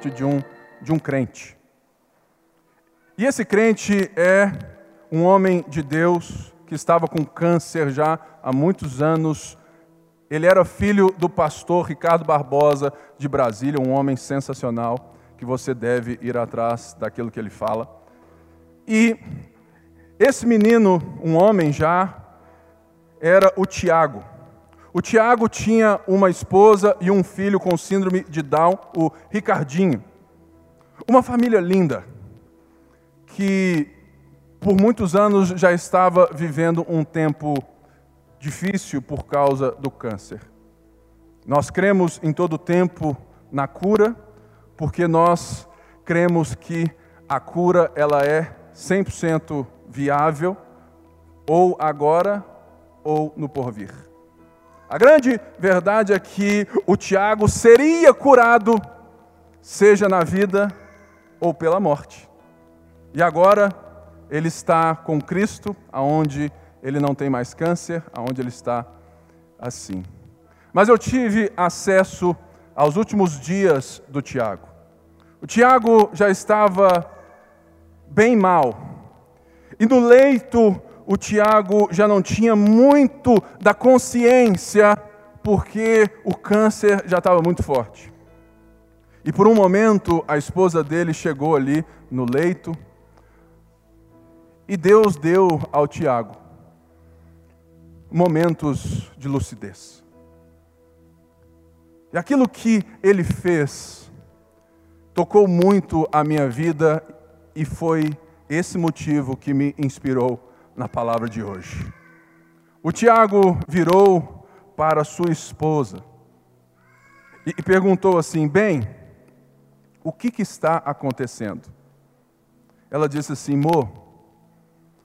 morte de um, de um crente. E esse crente é um homem de Deus que estava com câncer já há muitos anos. Ele era filho do pastor Ricardo Barbosa de Brasília, um homem sensacional, que você deve ir atrás daquilo que ele fala. E esse menino, um homem já, era o Tiago. O Tiago tinha uma esposa e um filho com síndrome de Down, o Ricardinho. Uma família linda, que por muitos anos já estava vivendo um tempo difícil por causa do câncer. Nós cremos em todo tempo na cura, porque nós cremos que a cura ela é 100% viável, ou agora ou no porvir. A grande verdade é que o Tiago seria curado, seja na vida ou pela morte. E agora ele está com Cristo, aonde ele não tem mais câncer, aonde ele está assim. Mas eu tive acesso aos últimos dias do Tiago. O Tiago já estava bem mal. E no leito o Tiago já não tinha muito da consciência, porque o câncer já estava muito forte. E por um momento a esposa dele chegou ali no leito, e Deus deu ao Tiago momentos de lucidez. E aquilo que ele fez tocou muito a minha vida e foi esse motivo que me inspirou na palavra de hoje. O Tiago virou para sua esposa e, perguntou assim: Bem, o que, que está acontecendo? Ela disse assim: Mo,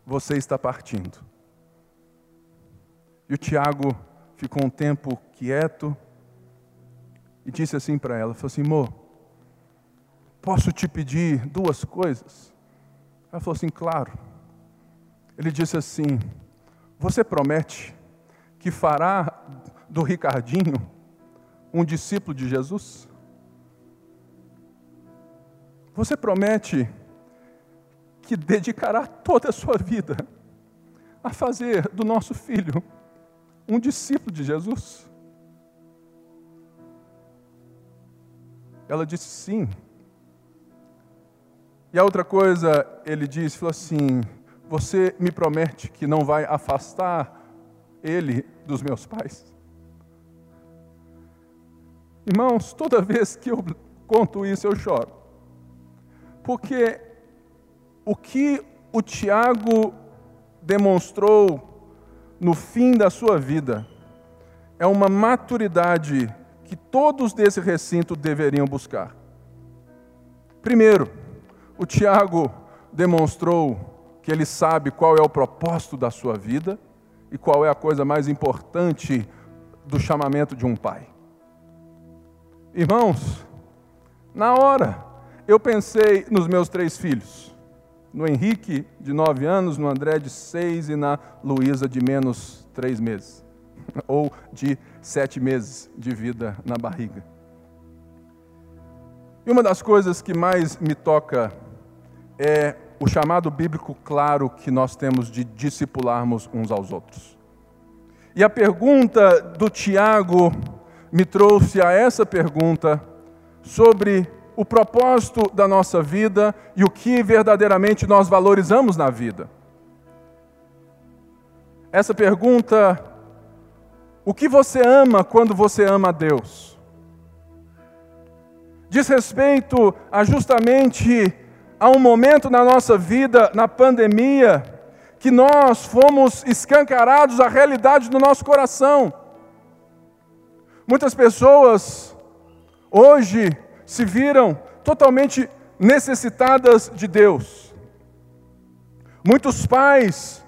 você está partindo. E o Tiago ficou um tempo quieto e disse assim para ela: falou assim, Mo, posso te pedir duas coisas? Ela falou assim: Claro. Ele disse assim: Você promete que fará do Ricardinho um discípulo de Jesus? Você promete que dedicará toda a sua vida a fazer do nosso filho um discípulo de Jesus? Ela disse sim. E a outra coisa, ele disse, falou assim: você me promete que não vai afastar ele dos meus pais? Irmãos, toda vez que eu conto isso, eu choro. Porque o que o Tiago demonstrou no fim da sua vida é uma maturidade que todos desse recinto deveriam buscar. Primeiro, o Tiago demonstrou que ele sabe qual é o propósito da sua vida e qual é a coisa mais importante do chamamento de um pai. Irmãos, na hora eu pensei nos meus três filhos, no Henrique de nove anos, no André de seis e na Luísa de menos três meses, ou de sete meses de vida na barriga. E uma das coisas que mais me toca é o chamado bíblico claro que nós temos de discipularmos uns aos outros. E a pergunta do Tiago me trouxe a essa pergunta sobre o propósito da nossa vida e o que verdadeiramente nós valorizamos na vida. Essa pergunta, o que você ama quando você ama a Deus? Diz respeito a justamente há um momento na nossa vida, na pandemia, que nós fomos escancarados à realidade do nosso coração. Muitas pessoas hoje se viram totalmente necessitadas de Deus. Muitos pais,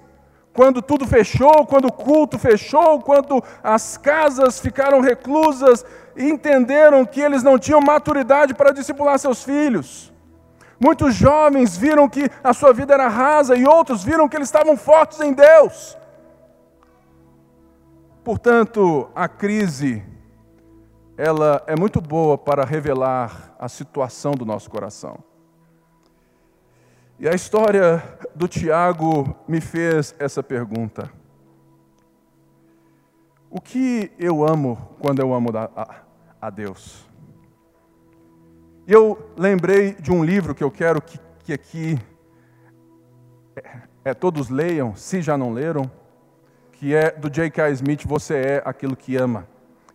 quando tudo fechou, quando o culto fechou, quando as casas ficaram reclusas, entenderam que eles não tinham maturidade para discipular seus filhos. Muitos jovens viram que a sua vida era rasa e outros viram que eles estavam fortes em Deus. Portanto, a crise ela é muito boa para revelar a situação do nosso coração. E a história do Tiago me fez essa pergunta: O que eu amo quando eu amo a, Deus? E eu lembrei de um livro que eu quero que, que aqui é, é, todos leiam, se já não leram, que é do J.K. Smith, Você é aquilo que ama.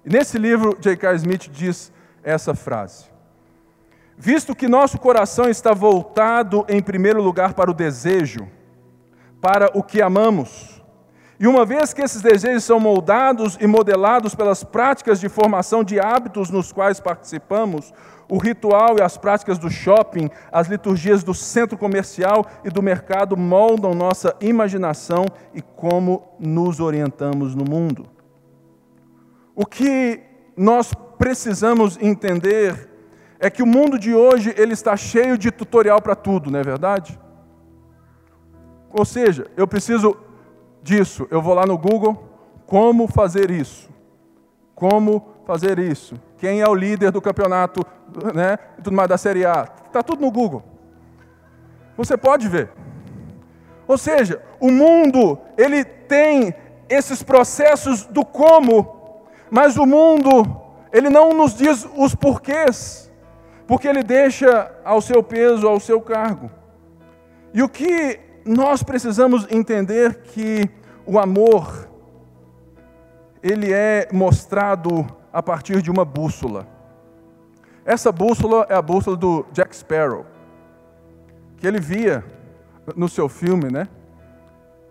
E nesse livro, J.K. Smith diz essa frase: Visto que nosso coração está voltado em primeiro lugar para o desejo, para o que amamos, e uma vez que esses desejos são moldados e modelados pelas práticas de formação de hábitos nos quais participamos, o ritual e as práticas do shopping, as liturgias do centro comercial e do mercado moldam nossa imaginação e como nos orientamos no mundo. O que nós precisamos entender é que o mundo de hoje ele está cheio de tutorial para tudo, não é verdade? Ou seja, eu preciso disso, eu vou lá no Google, como fazer isso? Como fazer isso? Quem é o líder do campeonato, né? Tudo mais da Série A? Está tudo no Google. Você pode ver. Ou seja, o mundo ele tem esses processos do como, mas o mundo ele não nos diz os porquês porque ele deixa ao seu peso, ao seu cargo. E o que nós precisamos entender que o amor ele é mostrado a partir de uma bússola. Essa bússola é a bússola do Jack Sparrow, que ele via no seu filme, né?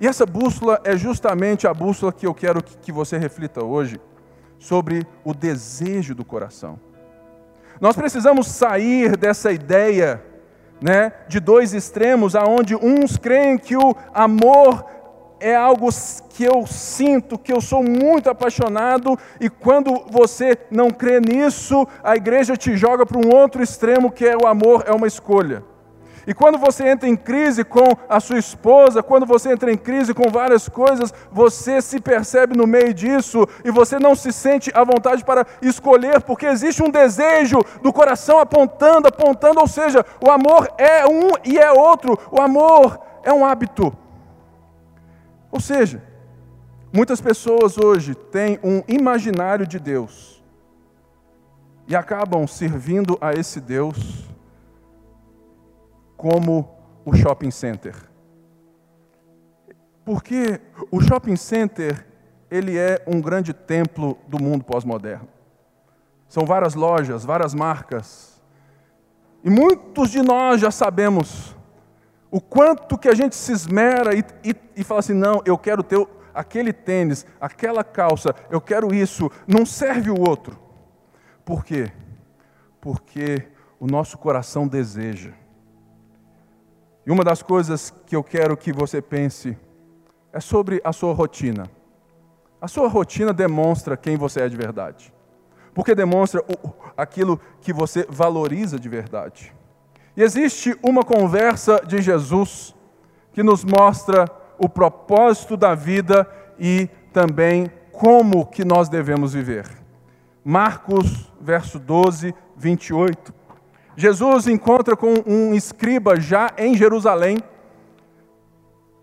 E essa bússola é justamente a bússola que eu quero que você reflita hoje sobre o desejo do coração. Nós precisamos sair dessa ideia, né, de dois extremos, aonde uns creem que o amor é algo que eu sinto, que eu sou muito apaixonado, e quando você não crê nisso, a igreja te joga para um outro extremo, que é o amor é uma escolha. E quando você entra em crise com a sua esposa, quando você entra em crise com várias coisas, você se percebe no meio disso e você não se sente à vontade para escolher, porque existe um desejo do coração apontando, apontando, ou seja, o amor é um e é outro, o amor é um hábito. Ou seja, muitas pessoas hoje têm um imaginário de Deus e acabam servindo a esse Deus como o shopping center. Porque o shopping center, ele é um grande templo do mundo pós-moderno. São várias lojas, várias marcas. E muitos de nós já sabemos o quanto que a gente se esmera e, e, e fala assim: não, eu quero ter aquele tênis, aquela calça, eu quero isso, não serve o outro. Por quê? Porque o nosso coração deseja. E uma das coisas que eu quero que você pense é sobre a sua rotina. A sua rotina demonstra quem você é de verdade. Porque demonstra aquilo que você valoriza de verdade. E existe uma conversa de Jesus que nos mostra o propósito da vida e também como que nós devemos viver. Marcos, verso 12, 28. Jesus encontra com um escriba já em Jerusalém.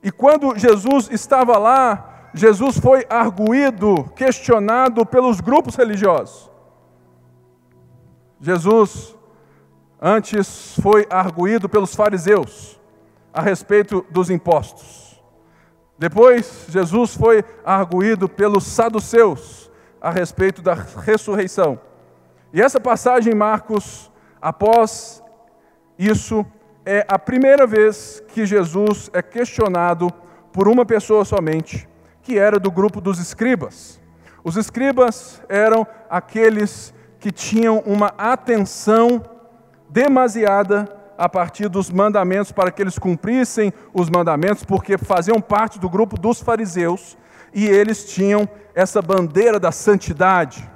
E quando Jesus estava lá, Jesus foi arguído, questionado pelos grupos religiosos. Jesus antes foi arguído pelos fariseus a respeito dos impostos. Depois, Jesus foi arguído pelos saduceus a respeito da ressurreição. E essa passagem em Marcos Após isso, é a primeira vez que Jesus é questionado por uma pessoa somente, que era do grupo dos escribas. Os escribas eram aqueles que tinham uma atenção demasiada a partir dos mandamentos para que eles cumprissem os mandamentos, porque faziam parte do grupo dos fariseus e eles tinham essa bandeira da santidade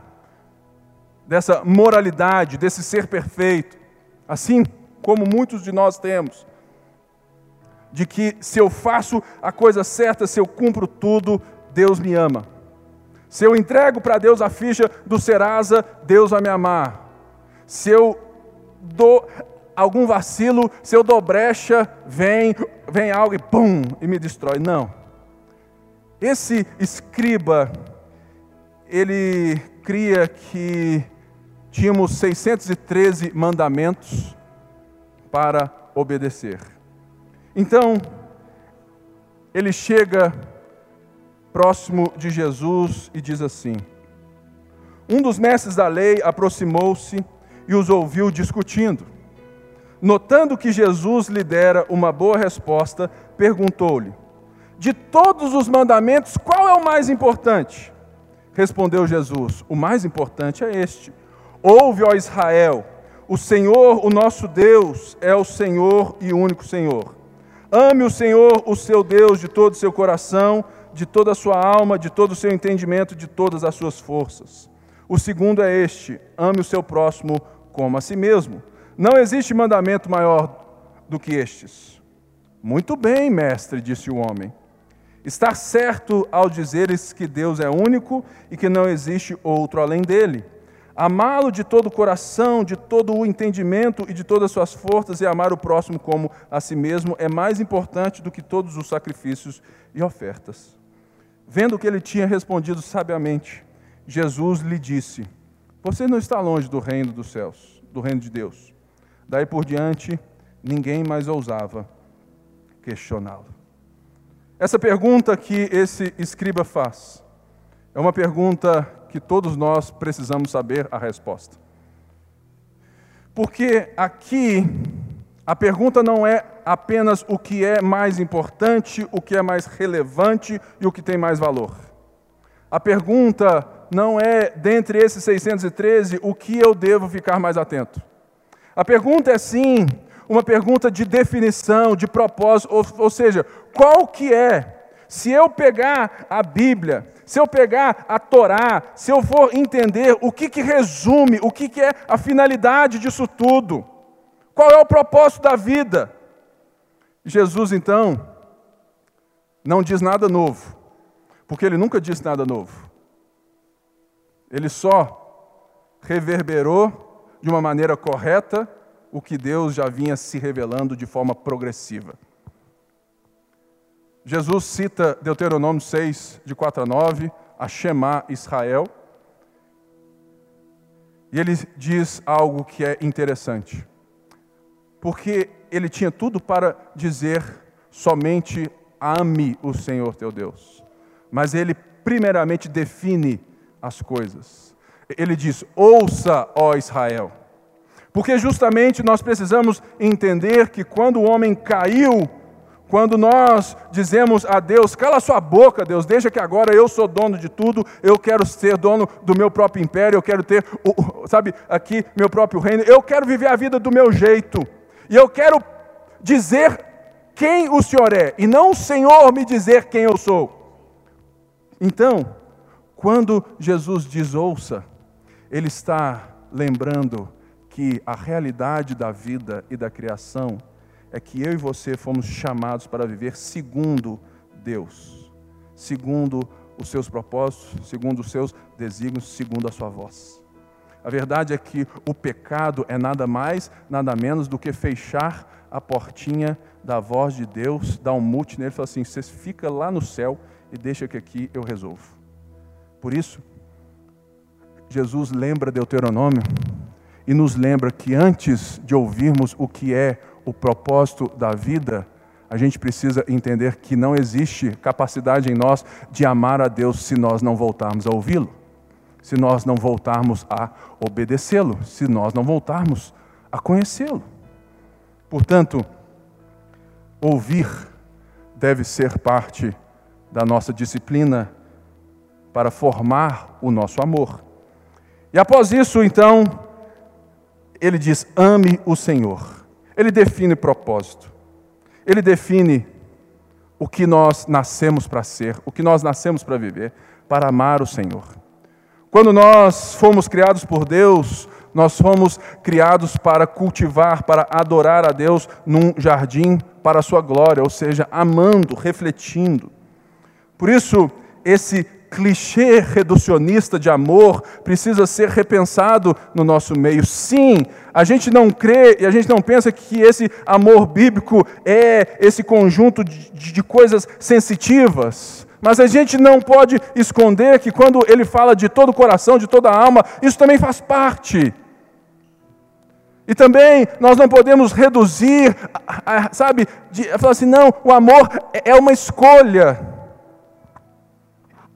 dessa moralidade, desse ser perfeito, assim como muitos de nós temos, de que se eu faço a coisa certa, se eu cumpro tudo, Deus me ama. Se eu entrego para Deus a ficha do Serasa, Deus vai me amar. Se eu dou algum vacilo, se eu dou brecha, vem, vem algo e pum, e me destrói. Não. Esse escriba, ele cria que tínhamos 613 mandamentos para obedecer. Então, ele chega próximo de Jesus e diz assim: Um dos mestres da lei aproximou-se e os ouviu discutindo. Notando que Jesus lhe dera uma boa resposta, perguntou-lhe: De todos os mandamentos, qual é o mais importante? Respondeu Jesus: O mais importante é este Ouve, ó Israel, o Senhor, o nosso Deus, é o Senhor e único Senhor. Ame o Senhor, o seu Deus, de todo o seu coração, de toda a sua alma, de todo o seu entendimento, de todas as suas forças. O segundo é este: ame o seu próximo como a si mesmo. Não existe mandamento maior do que estes. Muito bem, mestre, disse o homem. Está certo ao dizeres que Deus é único e que não existe outro além dele. Amá-lo de todo o coração, de todo o entendimento e de todas as suas forças, e amar o próximo como a si mesmo, é mais importante do que todos os sacrifícios e ofertas. Vendo que ele tinha respondido sabiamente, Jesus lhe disse: Você não está longe do reino dos céus, do reino de Deus. Daí por diante, ninguém mais ousava questioná-lo. Essa pergunta que esse escriba faz é uma pergunta que todos nós precisamos saber a resposta. Porque aqui a pergunta não é apenas o que é mais importante, o que é mais relevante e o que tem mais valor. A pergunta não é, dentre esses 613, o que eu devo ficar mais atento. A pergunta é sim uma pergunta de definição, de propósito, ou, ou seja, qual que é se eu pegar a Bíblia, se eu pegar a Torá, se eu for entender o que, que resume, o que, que é a finalidade disso tudo, qual é o propósito da vida, Jesus então não diz nada novo, porque ele nunca disse nada novo. Ele só reverberou de uma maneira correta o que Deus já vinha se revelando de forma progressiva. Jesus cita Deuteronômio 6, de 4 a 9, a Shema Israel. E ele diz algo que é interessante. Porque ele tinha tudo para dizer somente ame o Senhor teu Deus. Mas ele primeiramente define as coisas. Ele diz: ouça, ó Israel. Porque justamente nós precisamos entender que quando o homem caiu, quando nós dizemos a Deus, cala sua boca, Deus, deixa que agora eu sou dono de tudo, eu quero ser dono do meu próprio império, eu quero ter, sabe, aqui meu próprio reino, eu quero viver a vida do meu jeito, e eu quero dizer quem o Senhor é, e não o Senhor me dizer quem eu sou. Então, quando Jesus diz ouça, Ele está lembrando que a realidade da vida e da criação é que eu e você fomos chamados para viver segundo Deus, segundo os seus propósitos, segundo os seus desígnios, segundo a sua voz. A verdade é que o pecado é nada mais, nada menos do que fechar a portinha da voz de Deus, dar um mute nele e falar assim: você fica lá no céu e deixa que aqui eu resolvo. Por isso, Jesus lembra Deuteronômio e nos lembra que antes de ouvirmos o que é o propósito da vida, a gente precisa entender que não existe capacidade em nós de amar a Deus se nós não voltarmos a ouvi-lo, se nós não voltarmos a obedecê-lo, se nós não voltarmos a conhecê-lo. Portanto, ouvir deve ser parte da nossa disciplina para formar o nosso amor. E após isso, então, ele diz: ame o Senhor. Ele define propósito. Ele define o que nós nascemos para ser, o que nós nascemos para viver, para amar o Senhor. Quando nós fomos criados por Deus, nós fomos criados para cultivar, para adorar a Deus num jardim para a sua glória, ou seja, amando, refletindo. Por isso, esse clichê reducionista de amor precisa ser repensado no nosso meio. Sim, a gente não crê e a gente não pensa que esse amor bíblico é esse conjunto de, de coisas sensitivas. Mas a gente não pode esconder que quando ele fala de todo o coração, de toda a alma, isso também faz parte. E também nós não podemos reduzir, sabe, de, falar assim, não, o amor é, é uma escolha.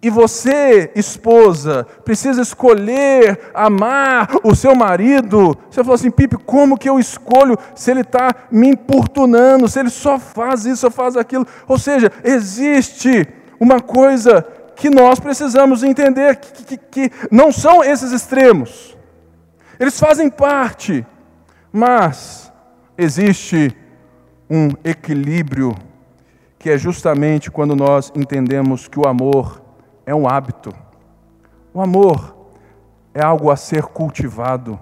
E você, esposa, precisa escolher amar o seu marido. Você falou assim, Pipe, como que eu escolho se ele está me importunando, se ele só faz isso, só faz aquilo? Ou seja, existe uma coisa que nós precisamos entender, que, que, que não são esses extremos. Eles fazem parte, mas existe um equilíbrio que é justamente quando nós entendemos que o amor é um hábito. O amor é algo a ser cultivado.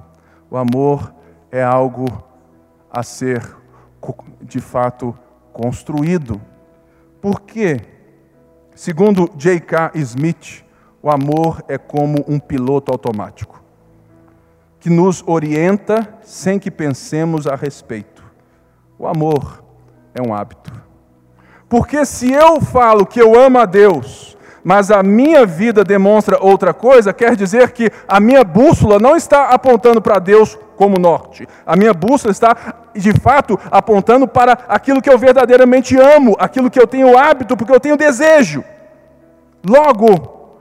O amor é algo a ser, de fato, construído. Por quê? Segundo J.K. Smith, o amor é como um piloto automático que nos orienta sem que pensemos a respeito. O amor é um hábito. Porque se eu falo que eu amo a Deus, mas a minha vida demonstra outra coisa, quer dizer que a minha bússola não está apontando para Deus como norte. A minha bússola está, de fato, apontando para aquilo que eu verdadeiramente amo, aquilo que eu tenho hábito, porque eu tenho desejo. Logo,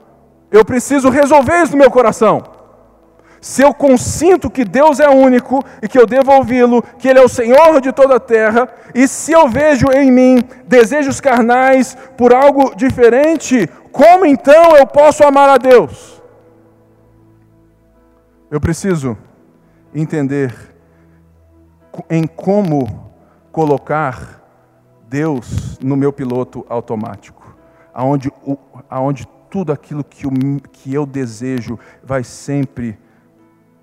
eu preciso resolver isso no meu coração se eu consinto que Deus é único e que eu devo ouvi-lo, que Ele é o Senhor de toda a terra, e se eu vejo em mim desejos carnais por algo diferente, como então eu posso amar a Deus? Eu preciso entender em como colocar Deus no meu piloto automático, aonde, aonde tudo aquilo que eu, que eu desejo vai sempre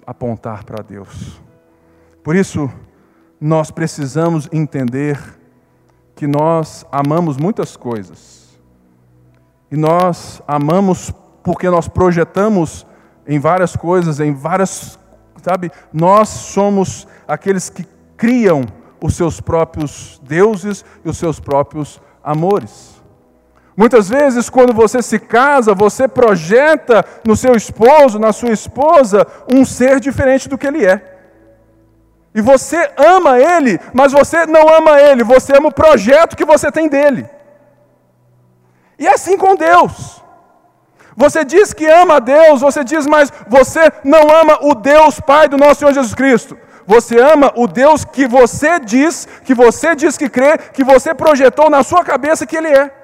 apontar para Deus. Por isso, nós precisamos entender que nós amamos muitas coisas. E nós amamos porque nós projetamos em várias coisas, em várias, sabe? Nós somos aqueles que criam os seus próprios deuses e os seus próprios amores. Muitas vezes, quando você se casa, você projeta no seu esposo, na sua esposa, um ser diferente do que ele é. E você ama ele, mas você não ama ele, você ama o projeto que você tem dele. E é assim com Deus. Você diz que ama a Deus, você diz, mas você não ama o Deus Pai do nosso Senhor Jesus Cristo. Você ama o Deus que você diz, que você diz que crê, que você projetou na sua cabeça que Ele é.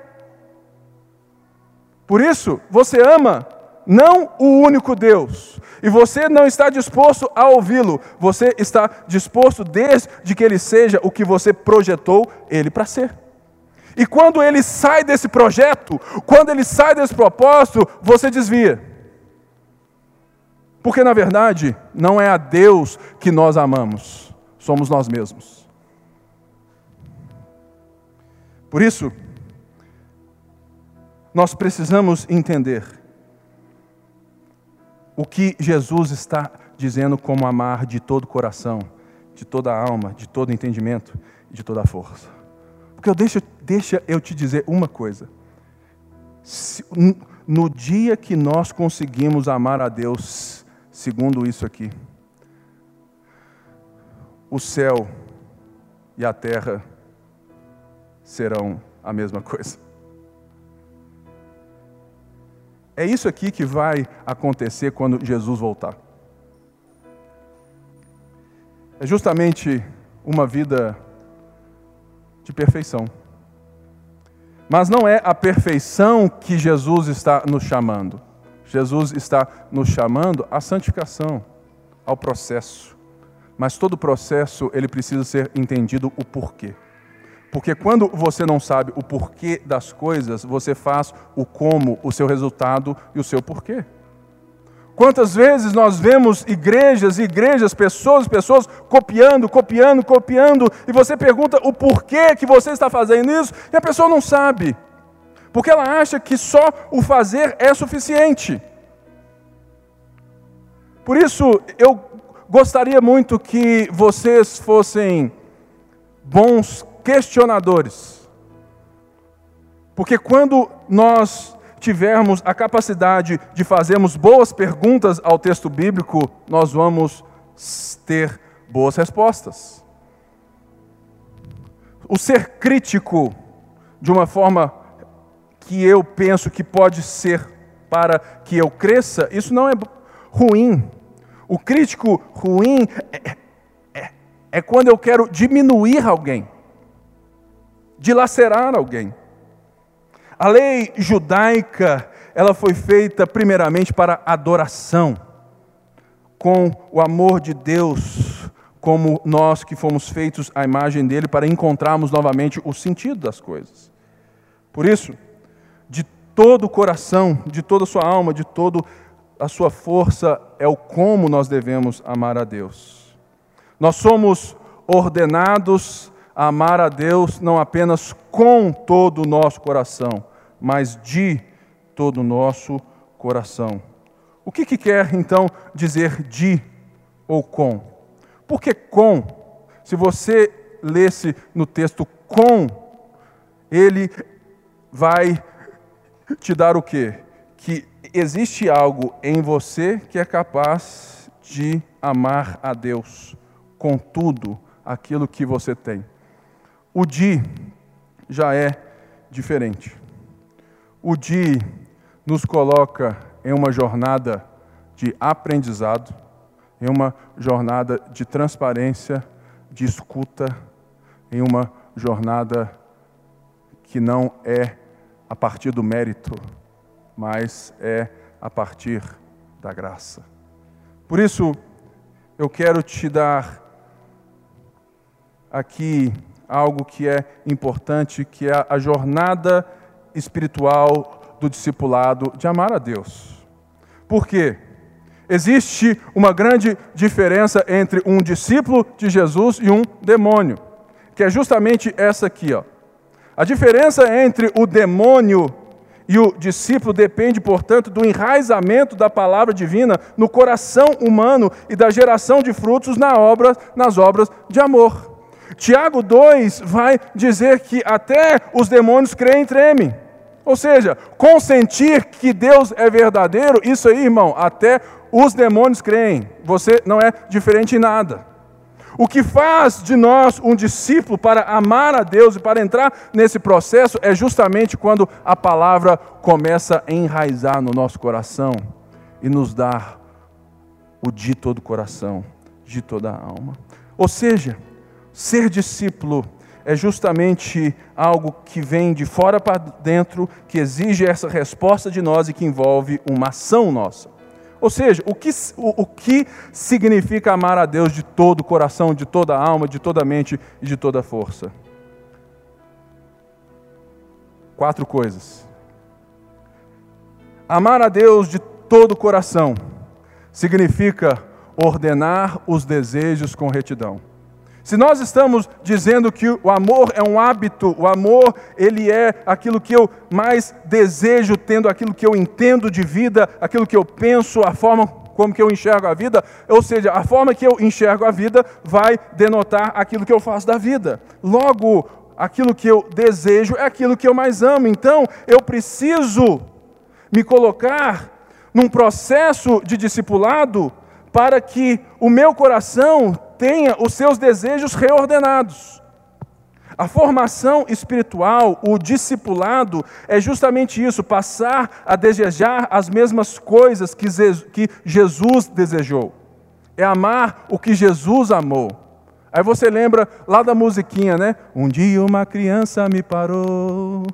Por isso, você ama não o único Deus, e você não está disposto a ouvi-lo, você está disposto desde que ele seja o que você projetou ele para ser. E quando ele sai desse projeto, quando ele sai desse propósito, você desvia. Porque na verdade, não é a Deus que nós amamos, somos nós mesmos. Por isso, nós precisamos entender o que Jesus está dizendo como amar de todo coração, de toda alma, de todo entendimento e de toda força. Porque eu deixa, deixa eu te dizer uma coisa. Se, no dia que nós conseguimos amar a Deus, segundo isso aqui, o céu e a terra serão a mesma coisa. É isso aqui que vai acontecer quando Jesus voltar. É justamente uma vida de perfeição. Mas não é a perfeição que Jesus está nos chamando. Jesus está nos chamando à santificação, ao processo. Mas todo processo ele precisa ser entendido o porquê. Porque quando você não sabe o porquê das coisas, você faz o como, o seu resultado e o seu porquê. Quantas vezes nós vemos igrejas, igrejas, pessoas, pessoas copiando, copiando, copiando, e você pergunta o porquê que você está fazendo isso, e a pessoa não sabe. porque ela acha que só o fazer é suficiente. Por isso, eu gostaria muito que vocês fossem bons questionadores. Porque quando nós tivermos a capacidade de fazermos boas perguntas ao texto bíblico, nós vamos ter boas respostas. O ser crítico de uma forma que eu penso que pode ser para que eu cresça, isso não é ruim. O crítico ruim é, é, é quando eu quero diminuir alguém, dilacerar alguém. A lei judaica, ela foi feita primeiramente para adoração, com o amor de Deus, como nós que fomos feitos à imagem dele, para encontrarmos novamente o sentido das coisas. Por isso, de todo o coração, de toda a sua alma, de toda a sua força, é o como nós devemos amar a Deus. Nós somos ordenados amar a Deus não apenas com todo o nosso coração, mas de todo o nosso coração. O que, que quer então dizer de ou com? Porque com, se você lesse no texto com, ele vai te dar o quê? Que existe algo em você que é capaz de amar a Deus com tudo aquilo que você tem. O de já é diferente. O DI nos coloca em uma jornada de aprendizado, em uma jornada de transparência, de escuta, em uma jornada que não é a partir do mérito, mas é a partir da graça. Por isso, eu quero te dar aqui algo que é importante, que é a jornada espiritual do discipulado de amar a Deus. Por quê? Existe uma grande diferença entre um discípulo de Jesus e um demônio, que é justamente essa aqui, ó. A diferença entre o demônio e o discípulo depende, portanto, do enraizamento da palavra divina no coração humano e da geração de frutos na obra, nas obras de amor. Tiago 2 vai dizer que até os demônios creem e tremem. Ou seja, consentir que Deus é verdadeiro, isso aí, irmão, até os demônios creem. Você não é diferente em nada. O que faz de nós um discípulo para amar a Deus e para entrar nesse processo é justamente quando a palavra começa a enraizar no nosso coração e nos dar o de todo o coração, de toda a alma. Ou seja, Ser discípulo é justamente algo que vem de fora para dentro, que exige essa resposta de nós e que envolve uma ação nossa. Ou seja, o que, o, o que significa amar a Deus de todo o coração, de toda a alma, de toda a mente e de toda a força? Quatro coisas. Amar a Deus de todo o coração significa ordenar os desejos com retidão. Se nós estamos dizendo que o amor é um hábito, o amor ele é aquilo que eu mais desejo, tendo aquilo que eu entendo de vida, aquilo que eu penso, a forma como que eu enxergo a vida, ou seja, a forma que eu enxergo a vida vai denotar aquilo que eu faço da vida. Logo, aquilo que eu desejo é aquilo que eu mais amo. Então, eu preciso me colocar num processo de discipulado para que o meu coração tenha os seus desejos reordenados. A formação espiritual, o discipulado, é justamente isso: passar a desejar as mesmas coisas que Jesus desejou. É amar o que Jesus amou. Aí você lembra lá da musiquinha, né? Um dia uma criança me parou,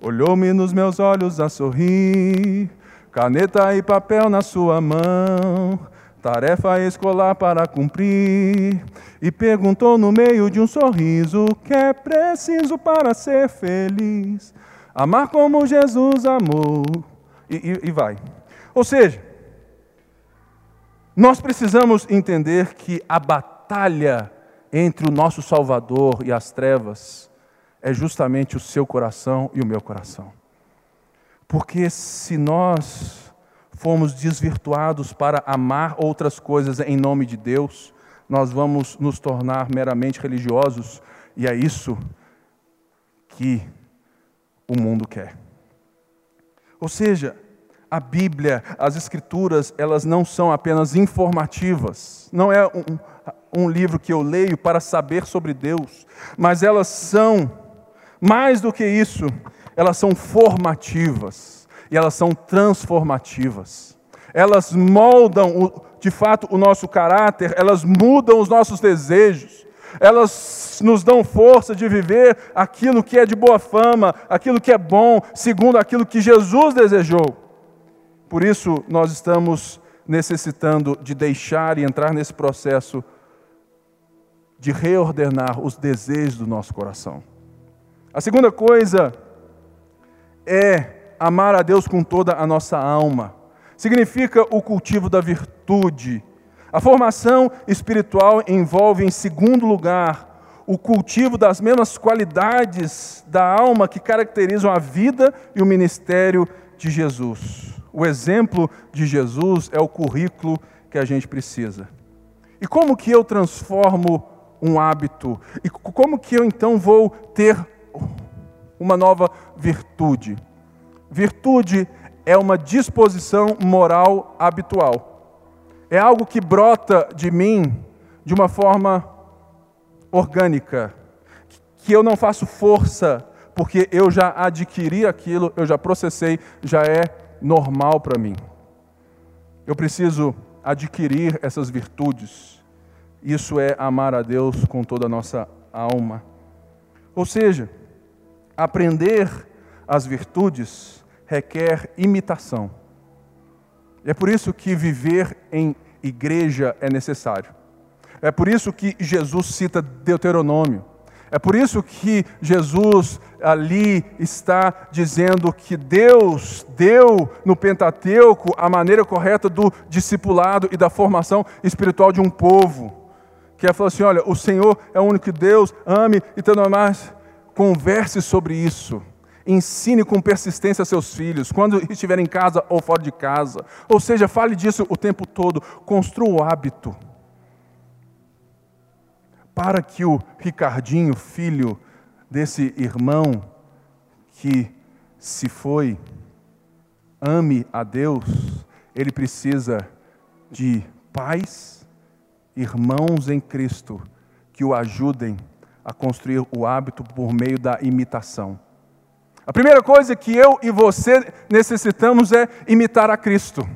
olhou-me nos meus olhos a sorrir, caneta e papel na sua mão, tarefa escolar para cumprir, e perguntou no meio de um sorriso: o que é preciso para ser feliz? Amar como Jesus amou. E, e, e vai. Ou seja, nós precisamos entender que a batalha entre o nosso Salvador e as trevas é justamente o seu coração e o meu coração. Porque se nós formos desvirtuados para amar outras coisas em nome de Deus, nós vamos nos tornar meramente religiosos, e é isso que o mundo quer. Ou seja, a Bíblia, as Escrituras, elas não são apenas informativas, não é um, um livro que eu leio para saber sobre Deus, mas elas são, mais do que isso, elas são formativas e elas são transformativas. Elas moldam, de fato, o nosso caráter, elas mudam os nossos desejos, elas nos dão força de viver aquilo que é de boa fama, aquilo que é bom, segundo aquilo que Jesus desejou. Por isso, nós estamos necessitando de deixar e entrar nesse processo de reordenar os desejos do nosso coração. A segunda coisa é amar a Deus com toda a nossa alma. Significa o cultivo da virtude. A formação espiritual envolve, em segundo lugar, o cultivo das mesmas qualidades da alma que caracterizam a vida e o ministério de Jesus. O exemplo de Jesus é o currículo que a gente precisa. E como que eu transformo um hábito? E como que eu então vou ter uma nova virtude? Virtude é uma disposição moral habitual. É algo que brota de mim de uma forma orgânica, que eu não faço força, porque eu já adquiri aquilo, eu já processei, já é normal para mim. Eu preciso adquirir essas virtudes. Isso é amar a Deus com toda a nossa alma. Ou seja, aprender as virtudes requer imitação. É por isso que viver em igreja é necessário. É por isso que Jesus cita Deuteronômio. É por isso que Jesus ali está dizendo que Deus deu no Pentateuco a maneira correta do discipulado e da formação espiritual de um povo. Que é falar assim: olha, o Senhor é o único Deus, ame e tudo mais. Converse sobre isso. Ensine com persistência seus filhos, quando estiver em casa ou fora de casa. Ou seja, fale disso o tempo todo. Construa o hábito para que o Ricardinho, filho desse irmão que se foi, ame a Deus, ele precisa de pais, irmãos em Cristo, que o ajudem a construir o hábito por meio da imitação. A primeira coisa que eu e você necessitamos é imitar a Cristo.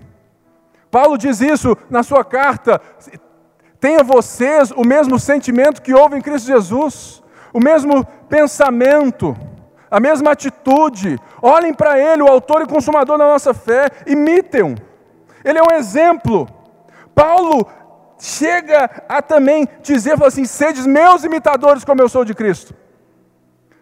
Paulo diz isso na sua carta: Tenha vocês o mesmo sentimento que houve em Cristo Jesus, o mesmo pensamento, a mesma atitude. Olhem para Ele, o autor e consumador da nossa fé, imitem-o. Ele é um exemplo. Paulo chega a também dizer assim: sedes meus imitadores, como eu sou de Cristo.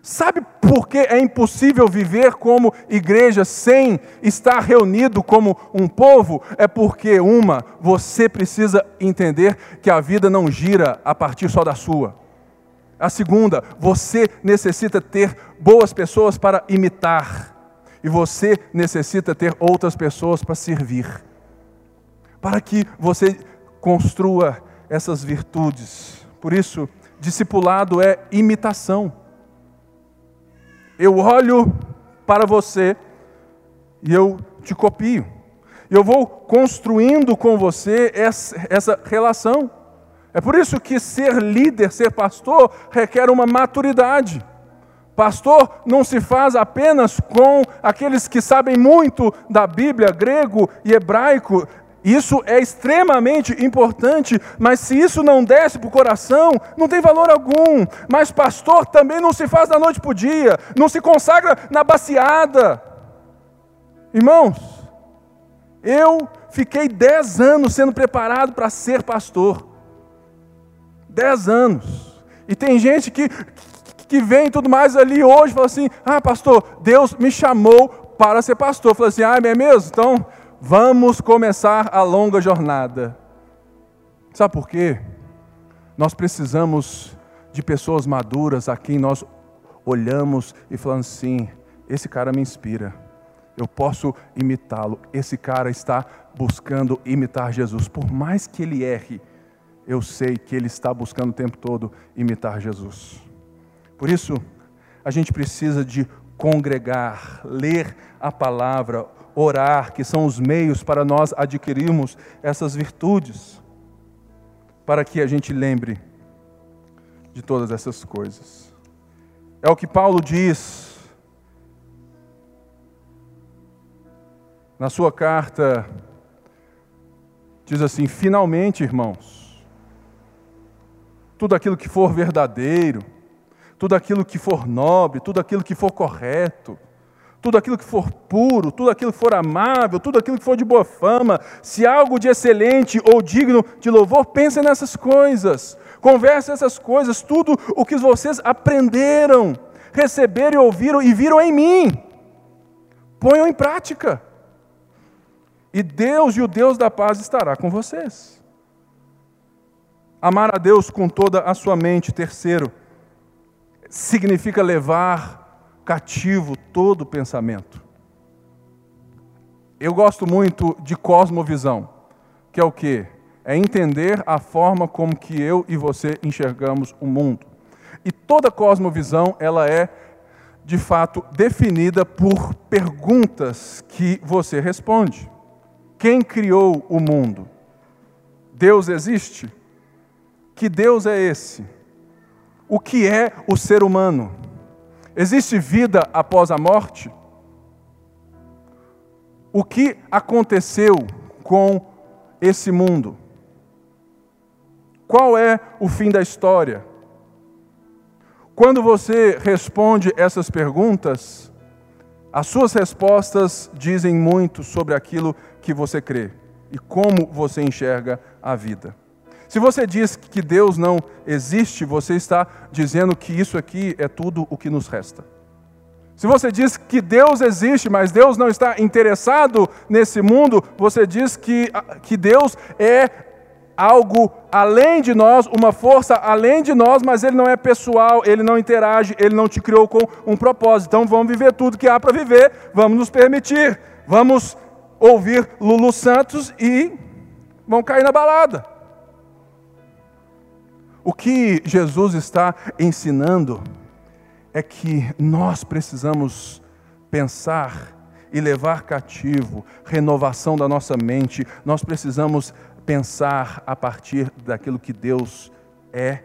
Sabe por que é impossível viver como igreja sem estar reunido como um povo? É porque, uma, você precisa entender que a vida não gira a partir só da sua. A segunda, você necessita ter boas pessoas para imitar. E você necessita ter outras pessoas para servir. Para que você construa essas virtudes. Por isso, discipulado é imitação. Eu olho para você e eu te copio. Eu vou construindo com você essa, relação. É por isso que ser líder, ser pastor, requer uma maturidade. Pastor não se faz apenas com aqueles que sabem muito da Bíblia, grego e hebraico. Isso é extremamente importante, mas se isso não desce para o coração, não tem valor algum. Mas pastor também não se faz da noite para o dia, não se consagra na baseada. Irmãos, eu fiquei dez anos sendo preparado para ser pastor. Dez anos. E tem gente que, que vem tudo mais ali hoje fala assim: ah, pastor, Deus me chamou para ser pastor. Falei assim: ah, é mesmo? Então Vamos começar a longa jornada. Sabe por quê? Nós precisamos de pessoas maduras a quem nós olhamos e falamos assim: esse cara me inspira. eu posso imitá-lo. Esse cara está buscando imitar Jesus. Por mais que ele erre, eu sei que ele está buscando o tempo todo imitar Jesus. Por isso, a gente precisa de congregar, ler a palavra, orar, que são os meios para nós adquirirmos essas virtudes, para que a gente lembre de todas essas coisas. É o que Paulo diz na sua carta, diz assim: finalmente, irmãos, tudo aquilo que for verdadeiro, tudo aquilo que for nobre, tudo aquilo que for correto, tudo aquilo que for puro, tudo aquilo que for amável, tudo aquilo que for de boa fama, se algo de excelente ou digno de louvor, pense nessas coisas, converse essas coisas, tudo o que vocês aprenderam, receberam e ouviram e viram em mim, ponham em prática. E Deus e o Deus da paz estará com vocês. Amar a Deus com toda a sua mente, terceiro, significa levar cativo todo pensamento. Eu gosto muito de cosmovisão, que é o quê? É entender a forma como que eu e você enxergamos o mundo. E toda cosmovisão, ela é de fato definida por perguntas que você responde. Quem criou o mundo? Deus existe? Que Deus é esse? O que é o ser humano? Existe vida após a morte? O que aconteceu com esse mundo? Qual é o fim da história? Quando você responde essas perguntas, as suas respostas dizem muito sobre aquilo que você crê e como você enxerga a vida. Se você diz que Deus não existe, você está dizendo que isso aqui é tudo o que nos resta. Se você diz que Deus existe, mas Deus não está interessado nesse mundo, você diz que, que Deus é algo além de nós, uma força além de nós, mas Ele não é pessoal, Ele não interage, Ele não te criou com um propósito. Então vamos viver tudo que há para viver, vamos nos permitir, vamos ouvir Lulu Santos e vamos cair na balada. O que Jesus está ensinando é que nós precisamos pensar e levar cativo renovação da nossa mente. Nós precisamos pensar a partir daquilo que Deus é,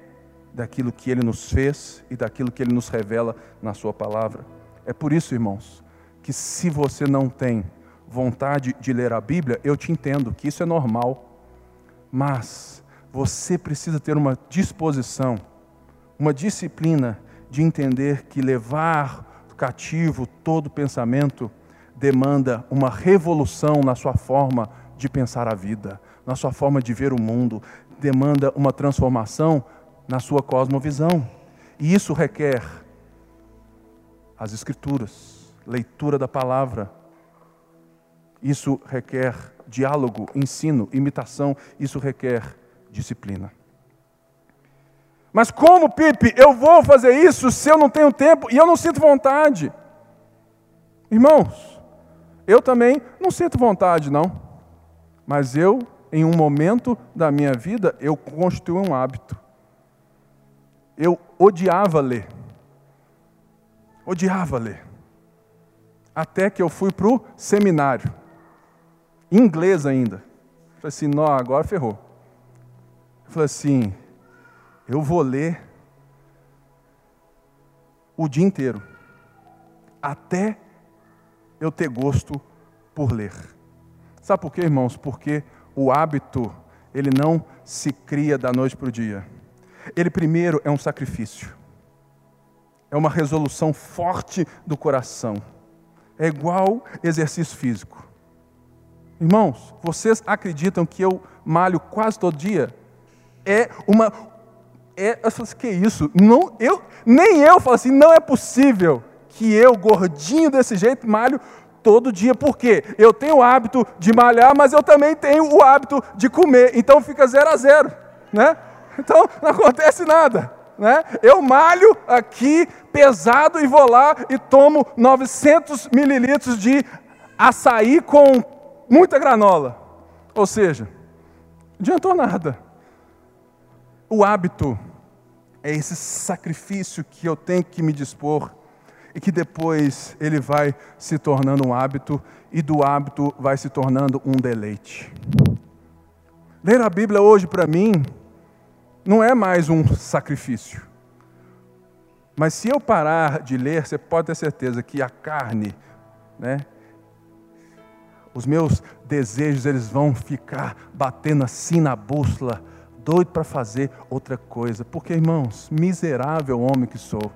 daquilo que Ele nos fez e daquilo que Ele nos revela na Sua palavra. É por isso, irmãos, que se você não tem vontade de ler a Bíblia, eu te entendo que isso é normal, mas você precisa ter uma disposição, uma disciplina de entender que levar cativo todo pensamento demanda uma revolução na sua forma de pensar a vida, na sua forma de ver o mundo, demanda uma transformação na sua cosmovisão. E isso requer as Escrituras, leitura da palavra. Isso requer diálogo, ensino, imitação. Isso requer disciplina. Mas como, Pipe, eu vou fazer isso se eu não tenho tempo e eu não sinto vontade? Irmãos, eu também não sinto vontade, não. Mas eu, em um momento da minha vida, eu constituí um hábito. Eu odiava ler. Odiava ler. Até que eu fui para o seminário. Em inglês ainda. Falei assim, não, agora ferrou. Falei assim: eu vou ler o dia inteiro, até eu ter gosto por ler. Sabe por quê, irmãos? Porque o hábito, ele não se cria da noite para o dia. Ele primeiro é um sacrifício. É uma resolução forte do coração. É igual exercício físico. Irmãos, vocês acreditam que eu malho quase todo dia? É uma. É, eu falo assim, que isso? Não, eu, nem eu falo assim, não é possível que eu, gordinho desse jeito, malho todo dia. Por quê? Eu tenho o hábito de malhar, mas eu também tenho o hábito de comer. Então fica zero a zero. Né? Então não acontece nada. Né? Eu malho aqui pesado e vou lá e tomo 900 mililitros de açaí com muita granola. Ou seja, não adiantou nada. O hábito é esse sacrifício que eu tenho que me dispor e que depois ele vai se tornando um hábito e do hábito vai se tornando um deleite. Ler a Bíblia hoje para mim não é mais um sacrifício. Mas se eu parar de ler, você pode ter certeza que a carne, né, os meus desejos, eles vão ficar batendo assim na bússola, doido para fazer outra coisa. Porque, irmãos, miserável homem que sou.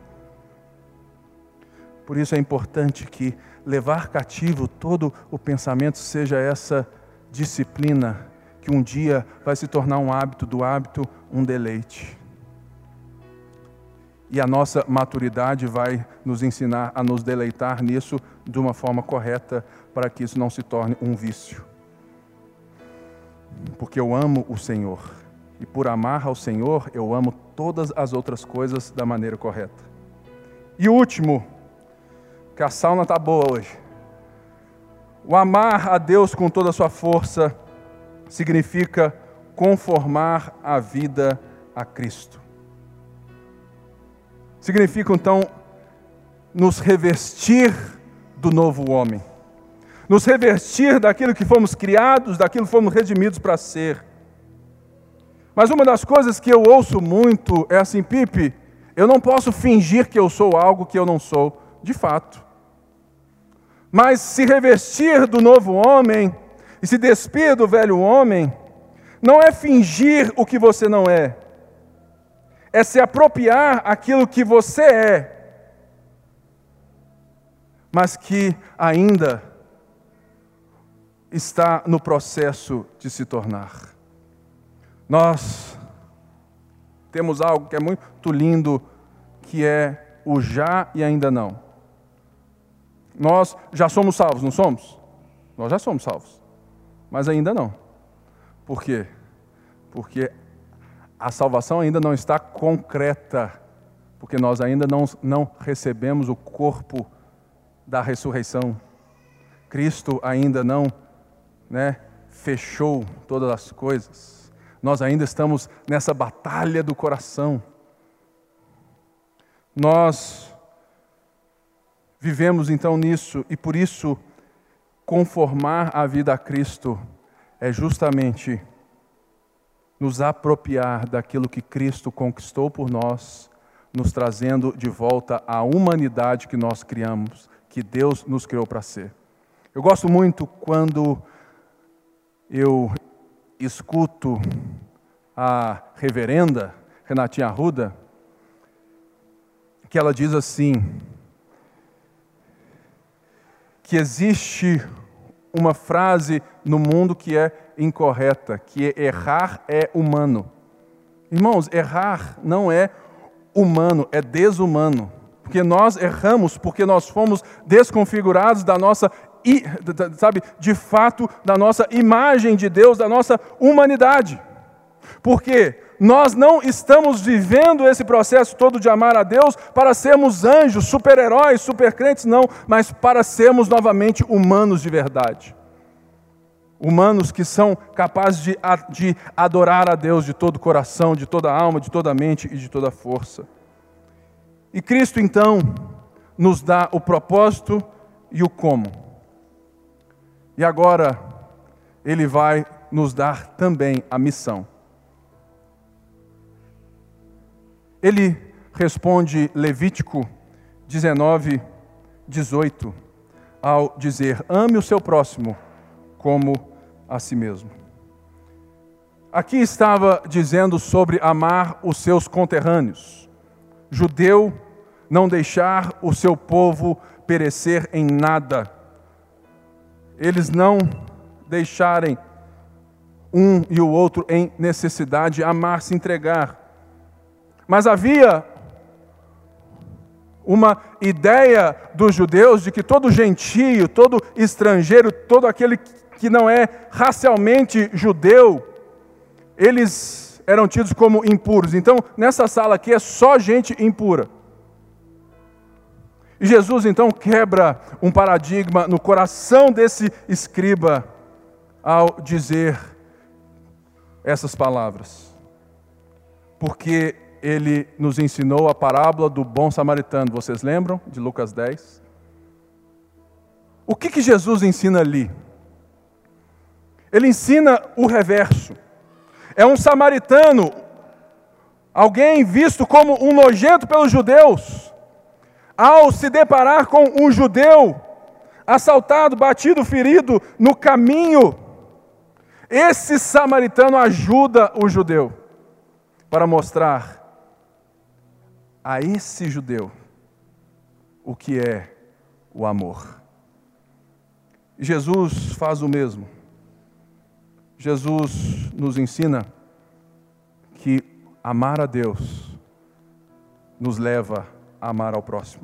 Por isso é importante que levar cativo todo o pensamento seja essa disciplina que um dia vai se tornar um hábito, do hábito um deleite. E a nossa maturidade vai nos ensinar a nos deleitar nisso de uma forma correta, para que isso não se torne um vício. Porque eu amo o Senhor, e por amar ao Senhor, eu amo todas as outras coisas da maneira correta. E último, que a sauna está boa hoje. O amar a Deus com toda a sua força significa conformar a vida a Cristo. Significa então nos revestir do novo homem, nos revestir daquilo que fomos criados, daquilo que fomos redimidos para ser. Mas uma das coisas que eu ouço muito é assim, Pipe, eu não posso fingir que eu sou algo que eu não sou, de fato. Mas se revestir do novo homem e se despir do velho homem, não é fingir o que você não é, é se apropriar aquilo que você é, mas que ainda está no processo de se tornar. Nós temos algo que é muito lindo, que é o já e ainda não. Nós já somos salvos, não somos? Nós já somos salvos mas ainda não. Por quê? Porque a salvação ainda não está concreta, porque nós ainda não, não recebemos o corpo da ressurreição. Cristo ainda não né, fechou todas as coisas. Nós ainda estamos nessa batalha do coração. Nós vivemos então nisso e por isso conformar a vida a Cristo é justamente nos apropriar daquilo que Cristo conquistou por nós, nos trazendo de volta à humanidade que nós criamos, que Deus nos criou para ser. Eu gosto muito quando eu escuto a reverenda Renatinha Arruda, que ela diz assim: que existe uma frase no mundo que é incorreta, que é errar é humano. Irmãos, errar não é humano, é desumano. Porque nós erramos porque nós fomos desconfigurados da nossa, sabe, de fato, da nossa imagem de Deus, da nossa humanidade. Porque nós não estamos vivendo esse processo todo de amar a Deus para sermos anjos, super-heróis, super-crentes, não, mas para sermos novamente humanos de verdade. Humanos que são capazes de, de adorar a Deus de todo o coração, de toda a alma, de toda a mente e de toda a força. E Cristo, então, nos dá o propósito e o como. E agora, Ele vai nos dar também a missão. Ele responde Levítico 19, 18, ao dizer: ame o seu próximo como a si mesmo. Aqui estava dizendo sobre amar os seus conterrâneos. Judeu, não deixar o seu povo perecer em nada. Eles não deixarem um e o outro em necessidade, amar, se entregar. Mas havia uma ideia dos judeus de que todo gentio, todo estrangeiro, todo aquele que não é racialmente judeu, eles eram tidos como impuros. Então, nessa sala aqui é só gente impura. E Jesus então quebra um paradigma no coração desse escriba ao dizer essas palavras. Porque ele nos ensinou a parábola do bom samaritano. Vocês lembram de Lucas 10? O que, que Jesus ensina ali? Ele ensina o reverso. É um samaritano, alguém visto como um nojento pelos judeus, ao se deparar com um judeu assaltado, batido, ferido no caminho, esse samaritano ajuda o judeu para mostrar a esse judeu o que é o amor. Jesus faz o mesmo. Jesus nos ensina que amar a Deus nos leva a amar ao próximo.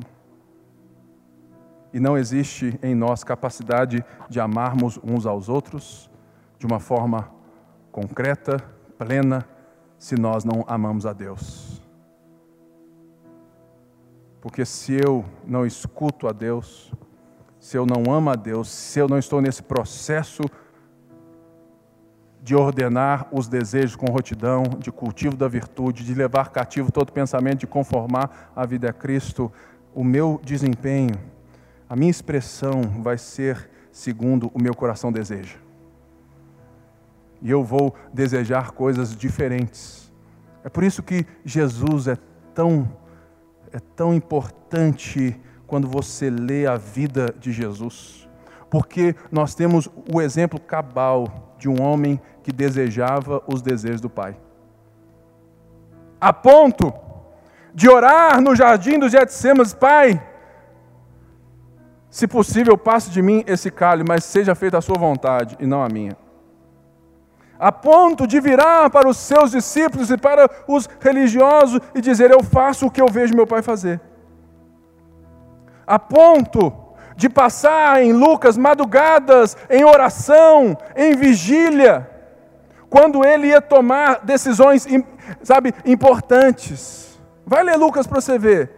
E não existe em nós capacidade de amarmos uns aos outros de uma forma concreta, plena, se nós não amamos a Deus. Porque se eu não escuto a Deus, se eu não amo a Deus, se eu não estou nesse processo de ordenar os desejos com rotidão, de cultivo da virtude, de levar cativo todo pensamento, de conformar a vida a Cristo, o meu desempenho, a minha expressão vai ser segundo o meu coração deseja. E eu vou desejar coisas diferentes. É por isso que Jesus é tão é tão importante quando você lê a vida de Jesus, porque nós temos o exemplo cabal de um homem que desejava os desejos do Pai. A ponto de orar no jardim dos Getsemanes, Pai, se possível, passe de mim esse cálice, mas seja feita a sua vontade e não a minha. A ponto de virar para os seus discípulos e para os religiosos e dizer: Eu faço o que eu vejo meu pai fazer. A ponto de passar em Lucas madrugadas em oração, em vigília, quando ele ia tomar decisões, sabe, importantes. Vai ler Lucas para você ver.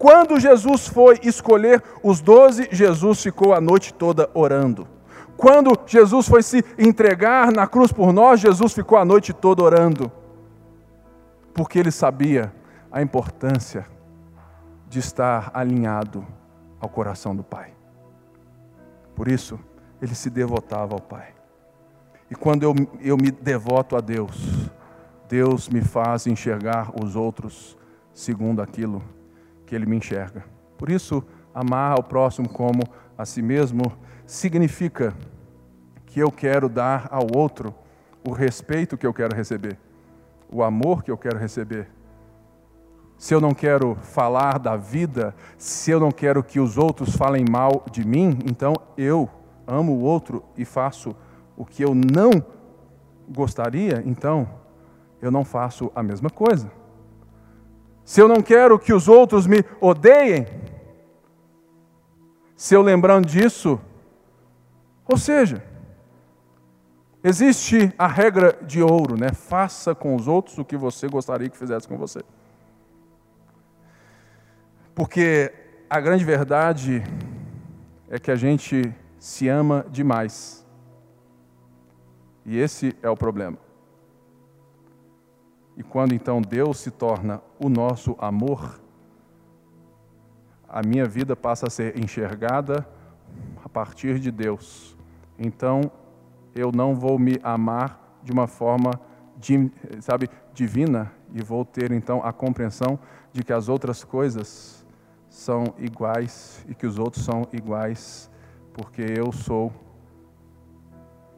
Quando Jesus foi escolher os doze, Jesus ficou a noite toda orando. Quando Jesus foi se entregar na cruz por nós, Jesus ficou a noite toda orando. Porque ele sabia a importância de estar alinhado ao coração do Pai. Por isso, ele se devotava ao Pai. E quando eu, eu me devoto a Deus, Deus me faz enxergar os outros segundo aquilo que Ele me enxerga. Por isso, amar ao próximo como a si mesmo significa que eu quero dar ao outro o respeito que eu quero receber, o amor que eu quero receber. Se eu não quero falar da vida, se eu não quero que os outros falem mal de mim, então eu amo o outro e faço o que eu não gostaria, então eu não faço a mesma coisa. Se eu não quero que os outros me odeiem, se eu lembrando disso, ou seja, existe a regra de ouro, né? Faça com os outros o que você gostaria que fizesse com você. Porque a grande verdade é que a gente se ama demais. E esse é o problema. E quando então Deus se torna o nosso amor, a minha vida passa a ser enxergada a partir de Deus. Então, eu não vou me amar de uma forma, sabe, divina e vou ter então a compreensão de que as outras coisas são iguais e que os outros são iguais, porque eu sou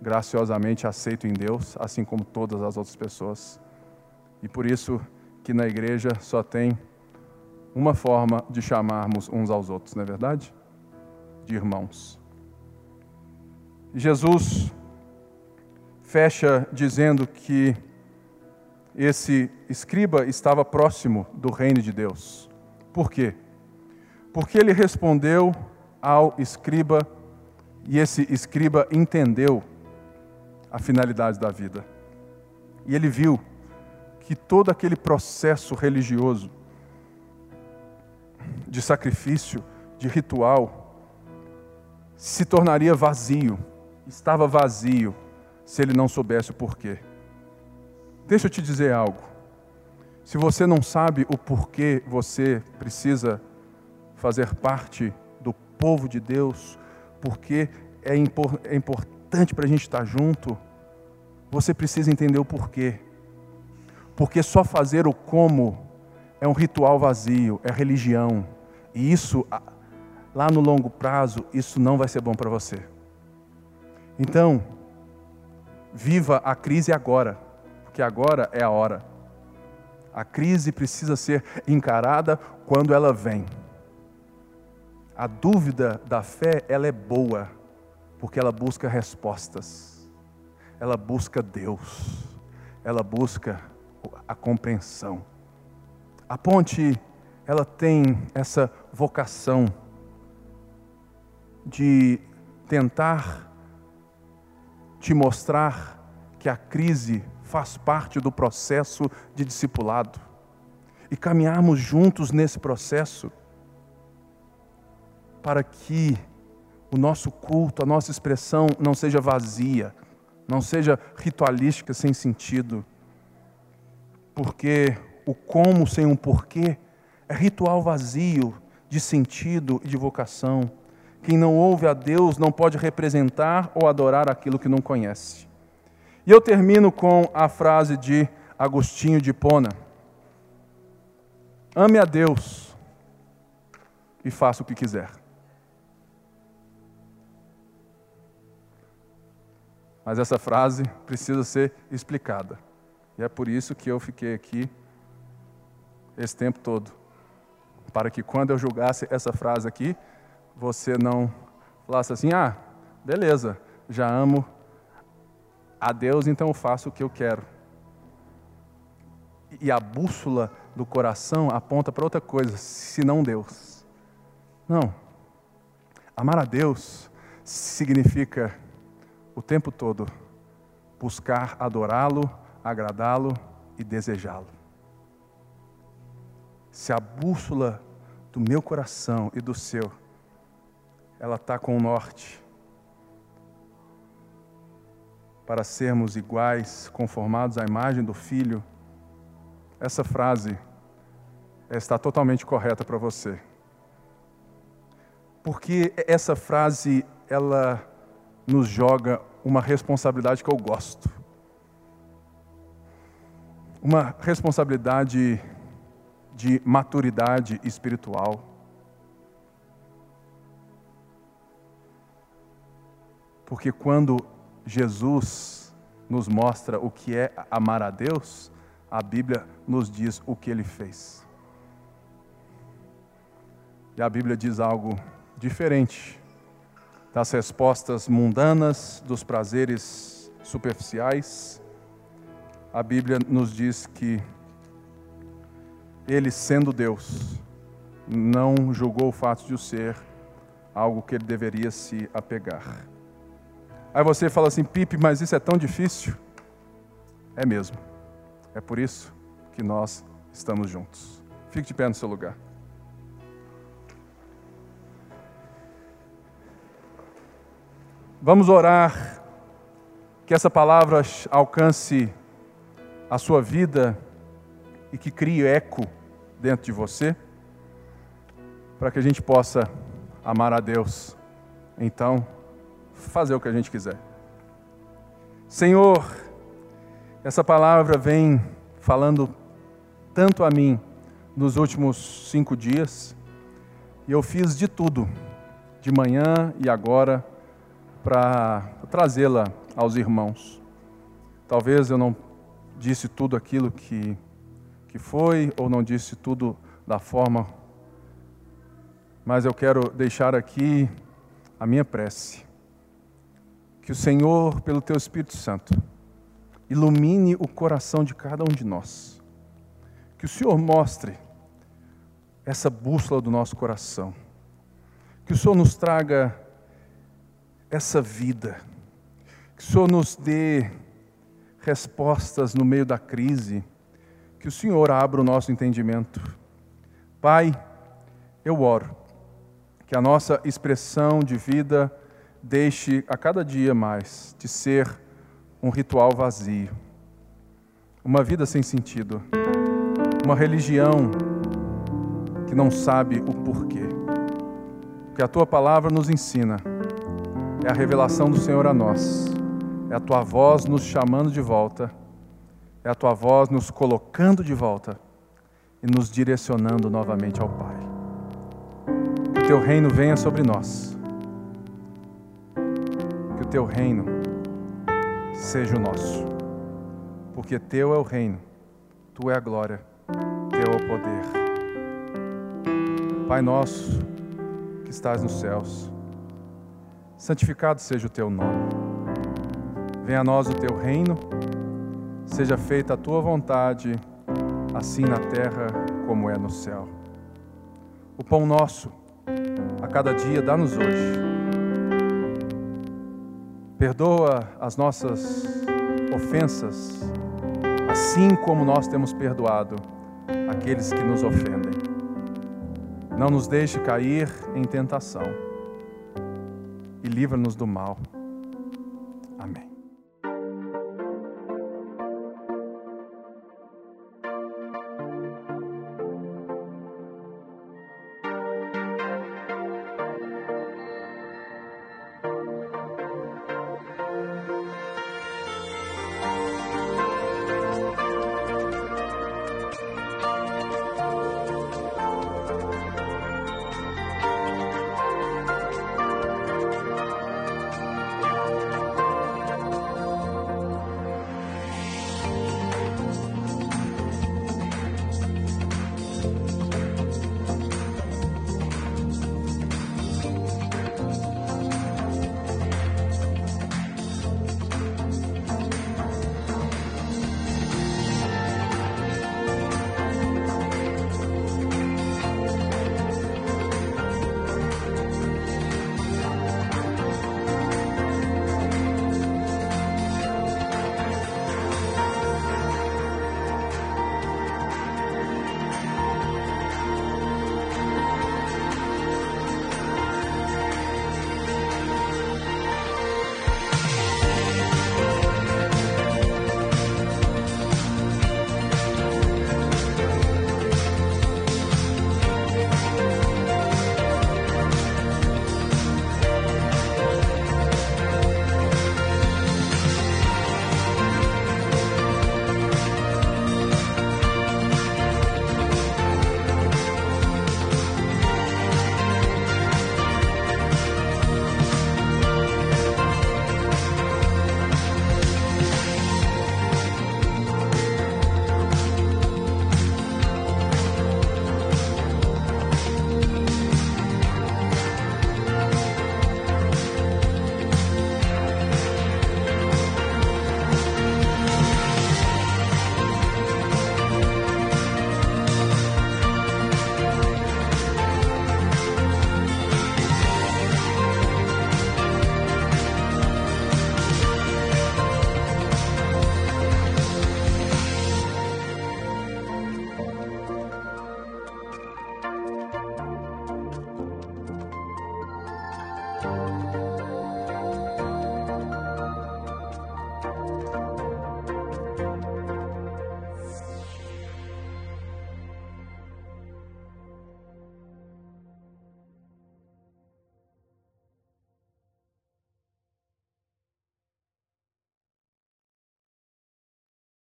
graciosamente aceito em Deus, assim como todas as outras pessoas. E por isso que na igreja só tem uma forma de chamarmos uns aos outros, não é verdade? De irmãos. Jesus fecha dizendo que esse escriba estava próximo do reino de Deus. Por quê? Porque ele respondeu ao escriba e esse escriba entendeu a finalidade da vida. E ele viu que todo aquele processo religioso de sacrifício, de ritual se tornaria vazio, estava vazio, se ele não soubesse o porquê. Deixa eu te dizer algo. Se você não sabe o porquê você precisa fazer parte do povo de Deus, porque é, impor, é importante para a gente estar junto, você precisa entender o porquê. Porque só fazer o como é um ritual vazio, é religião. E isso, lá no longo prazo, isso não vai ser bom para você. Então, viva a crise agora, porque agora é a hora. A crise precisa ser encarada quando ela vem. A dúvida da fé, ela é boa, porque ela busca respostas. Ela busca Deus. Ela busca a compreensão. A ponte, ela tem essa vocação de tentar te mostrar que a crise faz parte do processo de discipulado e caminharmos juntos nesse processo para que o nosso culto, a nossa expressão não seja vazia, não seja ritualística sem sentido. Porque o como sem um porquê é ritual vazio de sentido e de vocação. Quem não ouve a Deus não pode representar ou adorar aquilo que não conhece. E eu termino com a frase de Agostinho de Pona: Ame a Deus e faça o que quiser. Mas essa frase precisa ser explicada. E é por isso que eu fiquei aqui esse tempo todo. Para que quando eu julgasse essa frase aqui, você não falasse assim: ah, beleza, já amo a Deus, então eu faço o que eu quero. E a bússola do coração aponta para outra coisa, senão Deus. Não. Amar a Deus significa o tempo todo buscar adorá-lo, agradá-lo e desejá-lo. Se a bússola do meu coração e do seu, ela está com o norte, para sermos iguais, conformados à imagem do Filho, essa frase está totalmente correta para você. Porque essa frase, ela nos joga uma responsabilidade que eu gosto. Uma responsabilidade de maturidade espiritual. Porque quando Jesus nos mostra o que é amar a Deus, a Bíblia nos diz o que ele fez. E a Bíblia diz algo diferente das respostas mundanas, dos prazeres superficiais, a Bíblia nos diz que ele, sendo Deus, não julgou o fato de o ser algo que ele deveria se apegar. Aí você fala assim, Pipe, mas isso é tão difícil? É mesmo. É por isso que nós estamos juntos. Fique de pé no seu lugar. Vamos orar que essa palavra alcance a sua vida e que crie eco dentro de você, para que a gente possa amar a Deus. Então, fazer o que a gente quiser. Senhor, essa palavra vem falando tanto a mim nos últimos cinco dias, e eu fiz de tudo, de manhã e agora para trazê-la aos irmãos. Talvez eu não disse tudo aquilo que, que foi, ou não disse tudo da forma, mas eu quero deixar aqui a minha prece. Que o Senhor, pelo Teu Espírito Santo, ilumine o coração de cada um de nós. Que o Senhor mostre essa bússola do nosso coração. Que o Senhor nos traga essa vida. Que o Senhor nos dê respostas no meio da crise. Que o Senhor abra o nosso entendimento. Pai, eu oro Que a nossa expressão de vida deixe a cada dia mais de ser um ritual vazio, uma vida sem sentido, uma religião que não sabe o porquê. Que a tua palavra nos ensina é a revelação do Senhor a nós, é a tua voz nos chamando de volta, é a tua voz nos colocando de volta e nos direcionando novamente ao Pai. Que o teu reino venha sobre nós, que o teu reino seja o nosso, porque teu é o reino, tu é a glória, teu é o poder. Pai nosso que estás nos céus, santificado seja o teu nome. Venha a nós o teu reino, seja feita a tua vontade, assim na terra como é no céu. O pão nosso, a cada dia, dá-nos hoje. Perdoa as nossas ofensas, assim como nós temos perdoado aqueles que nos ofendem. Não nos deixe cair em tentação livra-nos do mal.